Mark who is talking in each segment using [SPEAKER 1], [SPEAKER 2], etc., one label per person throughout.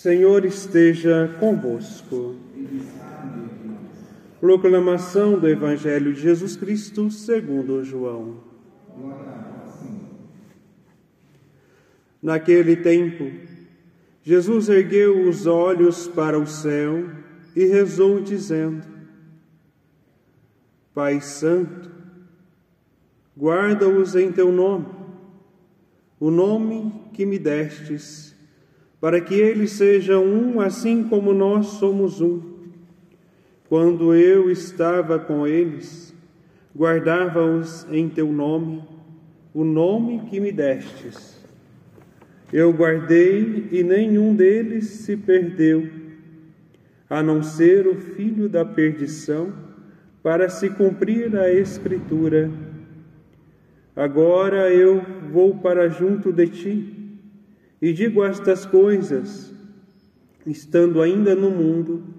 [SPEAKER 1] Senhor esteja convosco. Proclamação do Evangelho de Jesus Cristo segundo João. Naquele tempo, Jesus ergueu os olhos para o céu e rezou, dizendo: Pai Santo, guarda-os em teu nome, o nome que me destes para que eles sejam um assim como nós somos um. Quando eu estava com eles, guardava-os em teu nome, o nome que me destes. Eu guardei e nenhum deles se perdeu, a não ser o filho da perdição, para se cumprir a Escritura. Agora eu vou para junto de ti e digo estas coisas, estando ainda no mundo,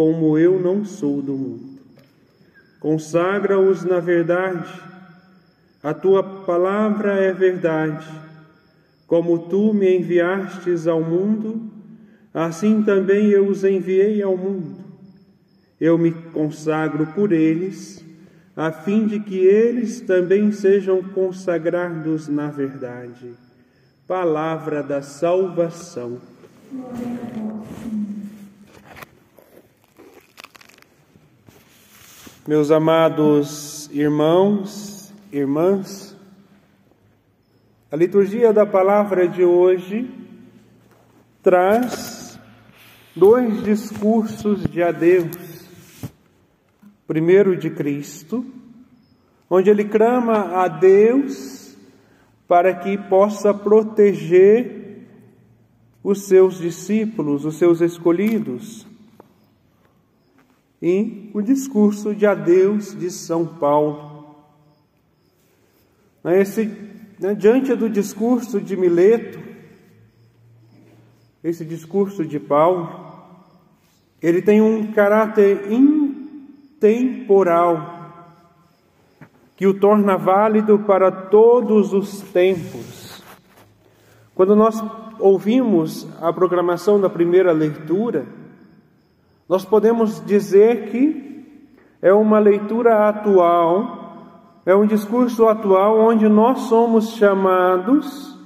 [SPEAKER 1] como eu não sou do mundo. Consagra-os na verdade. A tua palavra é verdade. Como tu me enviastes ao mundo, assim também eu os enviei ao mundo. Eu me consagro por eles a fim de que eles também sejam consagrados na verdade. Palavra da salvação. Meus amados irmãos, irmãs, a liturgia da palavra de hoje traz dois discursos de adeus primeiro de Cristo, onde ele clama a Deus para que possa proteger os seus discípulos, os seus escolhidos. E o discurso de adeus de São Paulo. Esse, né, diante do discurso de Mileto, esse discurso de Paulo, ele tem um caráter temporal, que o torna válido para todos os tempos. Quando nós ouvimos a proclamação da primeira leitura, nós podemos dizer que é uma leitura atual, é um discurso atual onde nós somos chamados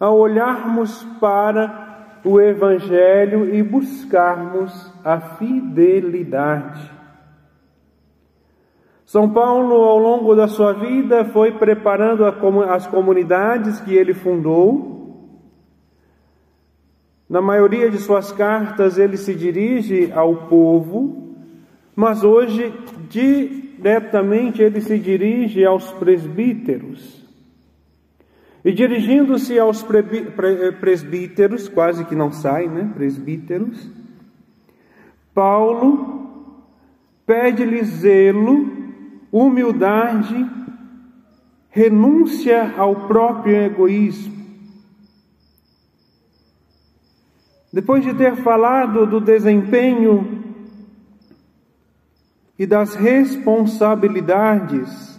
[SPEAKER 1] a olharmos para o Evangelho e buscarmos a fidelidade. São Paulo, ao longo da sua vida, foi preparando as comunidades que ele fundou. Na maioria de suas cartas, ele se dirige ao povo, mas hoje, diretamente, ele se dirige aos presbíteros. E dirigindo-se aos presbíteros, quase que não sai, né? Presbíteros, Paulo pede-lhes zelo humildade, renúncia ao próprio egoísmo. Depois de ter falado do desempenho e das responsabilidades,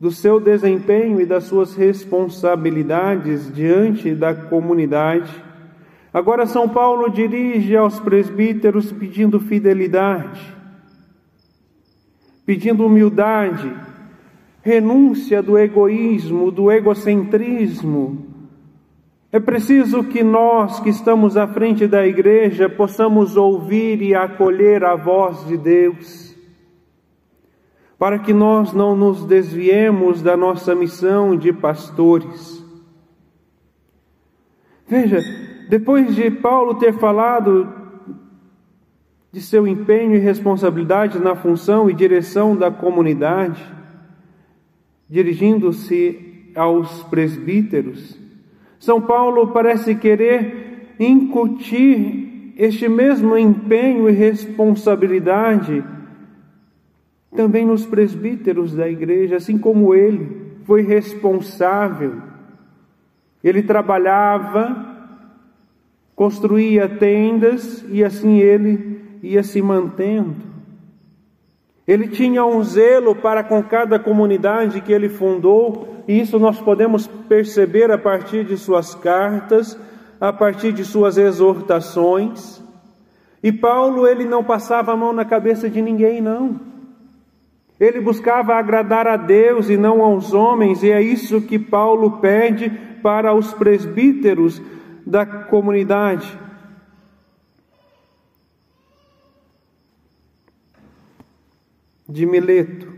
[SPEAKER 1] do seu desempenho e das suas responsabilidades diante da comunidade, agora São Paulo dirige aos presbíteros pedindo fidelidade pedindo humildade, renúncia do egoísmo, do egocentrismo É preciso que nós que estamos à frente da igreja possamos ouvir e acolher a voz de Deus, para que nós não nos desviemos da nossa missão de pastores. Veja, depois de Paulo ter falado de seu empenho e responsabilidade na função e direção da comunidade, dirigindo-se aos presbíteros, São Paulo parece querer incutir este mesmo empenho e responsabilidade também nos presbíteros da igreja, assim como ele foi responsável. Ele trabalhava, construía tendas e assim ele ia se mantendo. Ele tinha um zelo para com cada comunidade que ele fundou, e isso nós podemos perceber a partir de suas cartas, a partir de suas exortações. E Paulo, ele não passava a mão na cabeça de ninguém, não. Ele buscava agradar a Deus e não aos homens, e é isso que Paulo pede para os presbíteros da comunidade. De Mileto.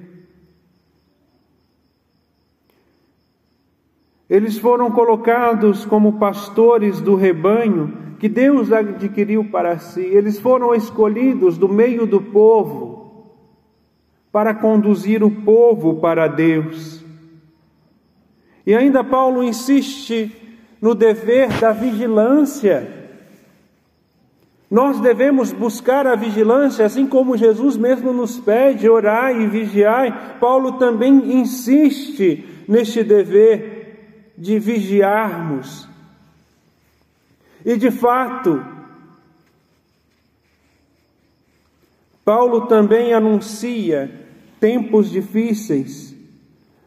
[SPEAKER 1] Eles foram colocados como pastores do rebanho que Deus adquiriu para si. Eles foram escolhidos do meio do povo para conduzir o povo para Deus. E ainda Paulo insiste no dever da vigilância nós devemos buscar a vigilância, assim como Jesus mesmo nos pede orar e vigiar. Paulo também insiste neste dever de vigiarmos. E de fato, Paulo também anuncia tempos difíceis,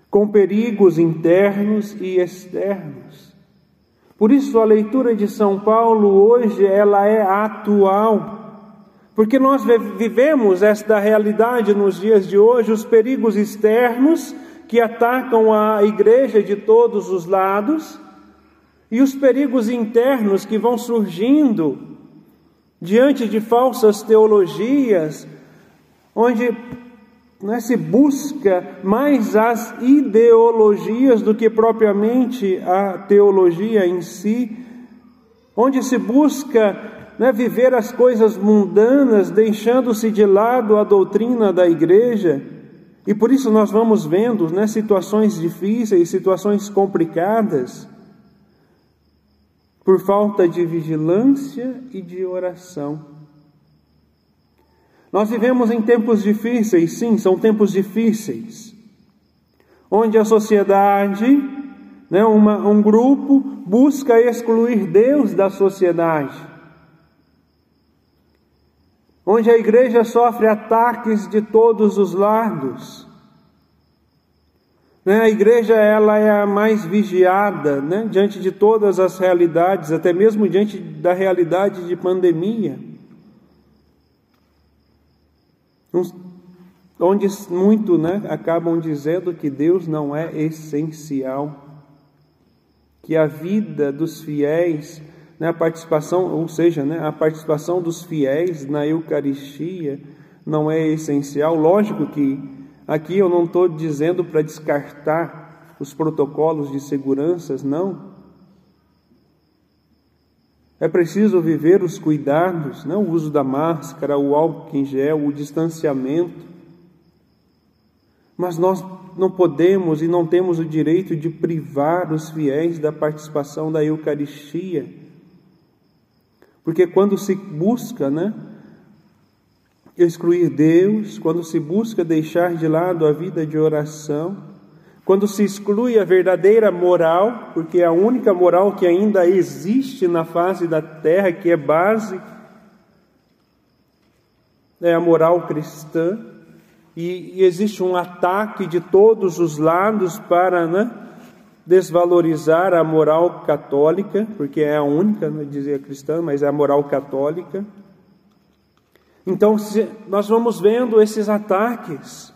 [SPEAKER 1] com perigos internos e externos. Por isso a leitura de São Paulo hoje ela é atual, porque nós vivemos esta realidade nos dias de hoje, os perigos externos que atacam a igreja de todos os lados e os perigos internos que vão surgindo diante de falsas teologias, onde né, se busca mais as ideologias do que propriamente a teologia em si, onde se busca né, viver as coisas mundanas, deixando-se de lado a doutrina da igreja. E por isso nós vamos vendo né, situações difíceis, situações complicadas, por falta de vigilância e de oração. Nós vivemos em tempos difíceis, sim, são tempos difíceis, onde a sociedade, né, uma, um grupo, busca excluir Deus da sociedade, onde a igreja sofre ataques de todos os lados. Né, a igreja ela é a mais vigiada né, diante de todas as realidades, até mesmo diante da realidade de pandemia onde muito né, acabam dizendo que Deus não é essencial, que a vida dos fiéis, né, a participação, ou seja, né, a participação dos fiéis na Eucaristia não é essencial. Lógico que aqui eu não estou dizendo para descartar os protocolos de seguranças, não. É preciso viver os cuidados, não o uso da máscara, o álcool em gel, o distanciamento. Mas nós não podemos e não temos o direito de privar os fiéis da participação da Eucaristia. Porque quando se busca, né, excluir Deus, quando se busca deixar de lado a vida de oração, quando se exclui a verdadeira moral, porque é a única moral que ainda existe na face da terra, que é base, é a moral cristã, e, e existe um ataque de todos os lados para né, desvalorizar a moral católica, porque é a única, não né, dizia cristã, mas é a moral católica. Então, nós vamos vendo esses ataques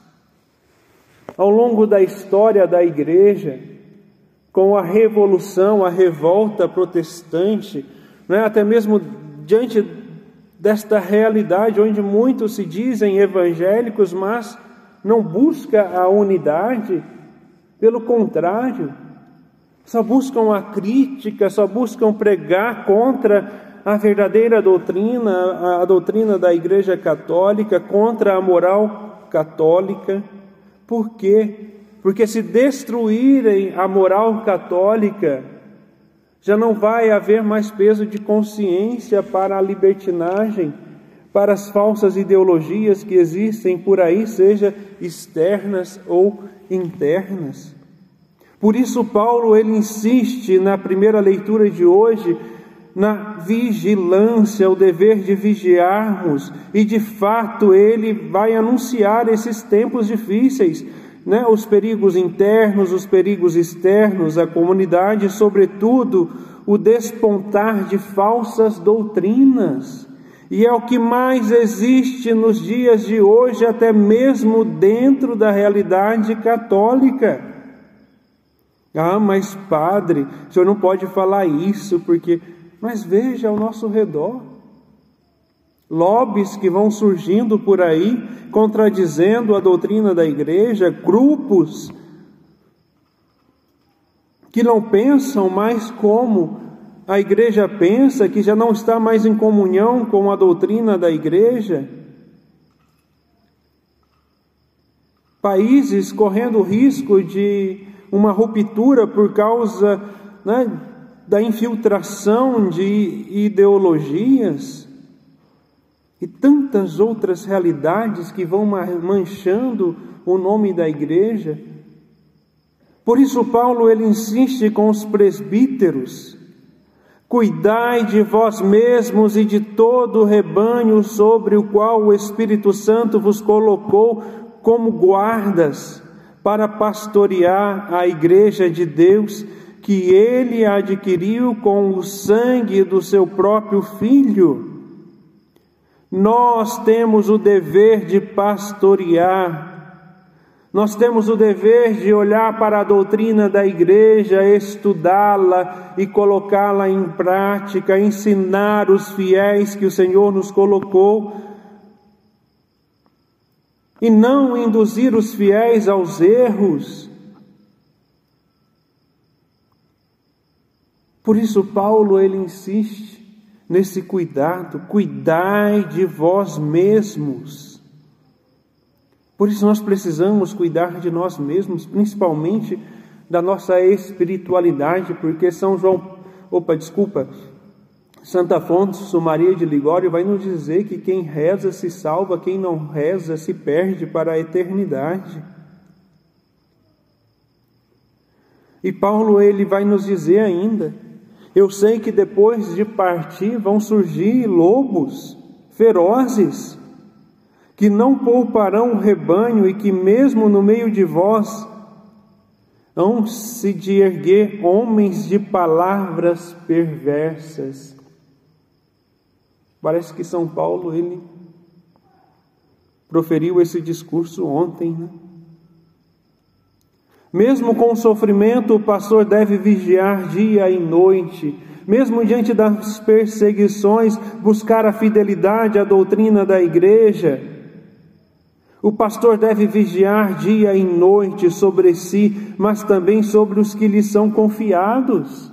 [SPEAKER 1] ao longo da história da igreja, com a revolução, a revolta protestante, né? até mesmo diante desta realidade onde muitos se dizem evangélicos, mas não busca a unidade, pelo contrário, só buscam a crítica, só buscam pregar contra a verdadeira doutrina, a doutrina da Igreja Católica, contra a moral católica. Por quê? Porque se destruírem a moral católica, já não vai haver mais peso de consciência para a libertinagem, para as falsas ideologias que existem por aí, seja externas ou internas. Por isso Paulo ele insiste na primeira leitura de hoje na vigilância, o dever de vigiarmos, e de fato ele vai anunciar esses tempos difíceis, né? os perigos internos, os perigos externos, a comunidade, sobretudo o despontar de falsas doutrinas. E é o que mais existe nos dias de hoje, até mesmo dentro da realidade católica. Ah, mas padre, o senhor não pode falar isso, porque. Mas veja ao nosso redor. Lobbies que vão surgindo por aí, contradizendo a doutrina da igreja, grupos que não pensam mais como a igreja pensa, que já não está mais em comunhão com a doutrina da igreja. Países correndo risco de uma ruptura por causa né, da infiltração de ideologias e tantas outras realidades que vão manchando o nome da igreja. Por isso Paulo ele insiste com os presbíteros: Cuidai de vós mesmos e de todo o rebanho sobre o qual o Espírito Santo vos colocou como guardas para pastorear a igreja de Deus que ele adquiriu com o sangue do seu próprio filho. Nós temos o dever de pastorear, nós temos o dever de olhar para a doutrina da igreja, estudá-la e colocá-la em prática, ensinar os fiéis que o Senhor nos colocou e não induzir os fiéis aos erros. Por isso Paulo ele insiste nesse cuidado, cuidai de vós mesmos. Por isso nós precisamos cuidar de nós mesmos, principalmente da nossa espiritualidade, porque São João, opa, desculpa, Santa Afonso Maria de Ligório vai nos dizer que quem reza se salva, quem não reza se perde para a eternidade. E Paulo ele vai nos dizer ainda: eu sei que depois de partir vão surgir lobos ferozes que não pouparão o rebanho e que mesmo no meio de vós hão se de erguer homens de palavras perversas Parece que São Paulo ele proferiu esse discurso ontem, né? Mesmo com o sofrimento, o pastor deve vigiar dia e noite, mesmo diante das perseguições, buscar a fidelidade à doutrina da igreja. O pastor deve vigiar dia e noite sobre si, mas também sobre os que lhe são confiados.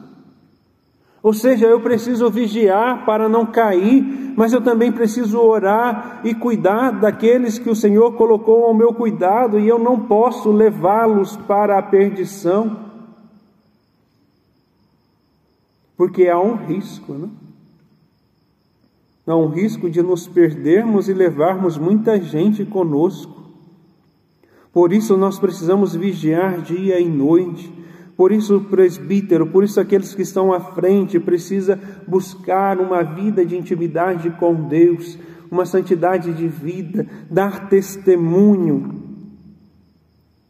[SPEAKER 1] Ou seja, eu preciso vigiar para não cair, mas eu também preciso orar e cuidar daqueles que o Senhor colocou ao meu cuidado e eu não posso levá-los para a perdição. Porque há um risco, né? Há um risco de nos perdermos e levarmos muita gente conosco. Por isso nós precisamos vigiar dia e noite por isso o presbítero, por isso aqueles que estão à frente, precisa buscar uma vida de intimidade com Deus, uma santidade de vida, dar testemunho.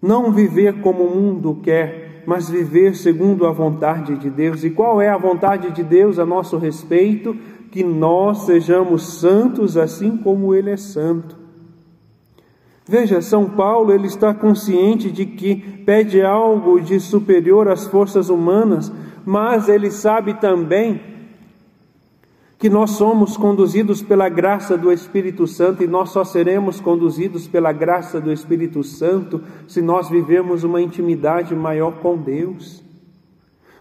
[SPEAKER 1] Não viver como o mundo quer, mas viver segundo a vontade de Deus. E qual é a vontade de Deus a nosso respeito? Que nós sejamos santos assim como Ele é santo. Veja, São Paulo ele está consciente de que pede algo de superior às forças humanas, mas ele sabe também que nós somos conduzidos pela graça do Espírito Santo e nós só seremos conduzidos pela graça do Espírito Santo se nós vivemos uma intimidade maior com Deus.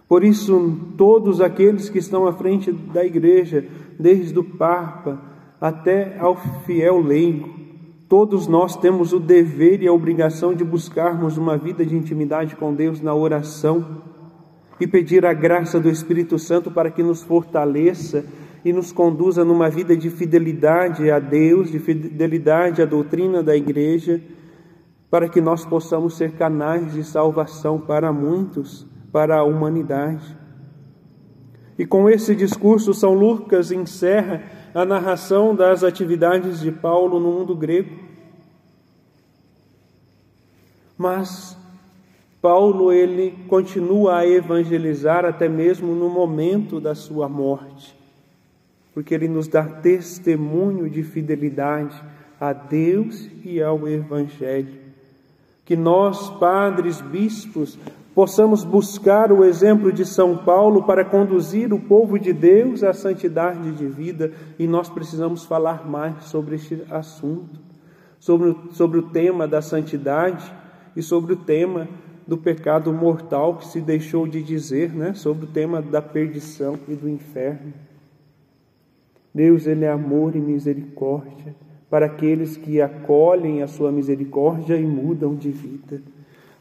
[SPEAKER 1] Por isso, todos aqueles que estão à frente da igreja, desde o Papa até ao fiel leigo, todos nós temos o dever e a obrigação de buscarmos uma vida de intimidade com Deus na oração e pedir a graça do Espírito Santo para que nos fortaleça e nos conduza numa vida de fidelidade a Deus, de fidelidade à doutrina da igreja, para que nós possamos ser canais de salvação para muitos, para a humanidade. E com esse discurso, São Lucas encerra a narração das atividades de Paulo no mundo grego. Mas Paulo ele continua a evangelizar até mesmo no momento da sua morte porque ele nos dá testemunho de fidelidade a Deus e ao Evangelho. Que nós, padres, bispos, possamos buscar o exemplo de São Paulo para conduzir o povo de Deus à santidade de vida, e nós precisamos falar mais sobre este assunto, sobre, sobre o tema da santidade e sobre o tema do pecado mortal que se deixou de dizer, né? sobre o tema da perdição e do inferno. Deus, Ele é amor e misericórdia para aqueles que acolhem a sua misericórdia e mudam de vida.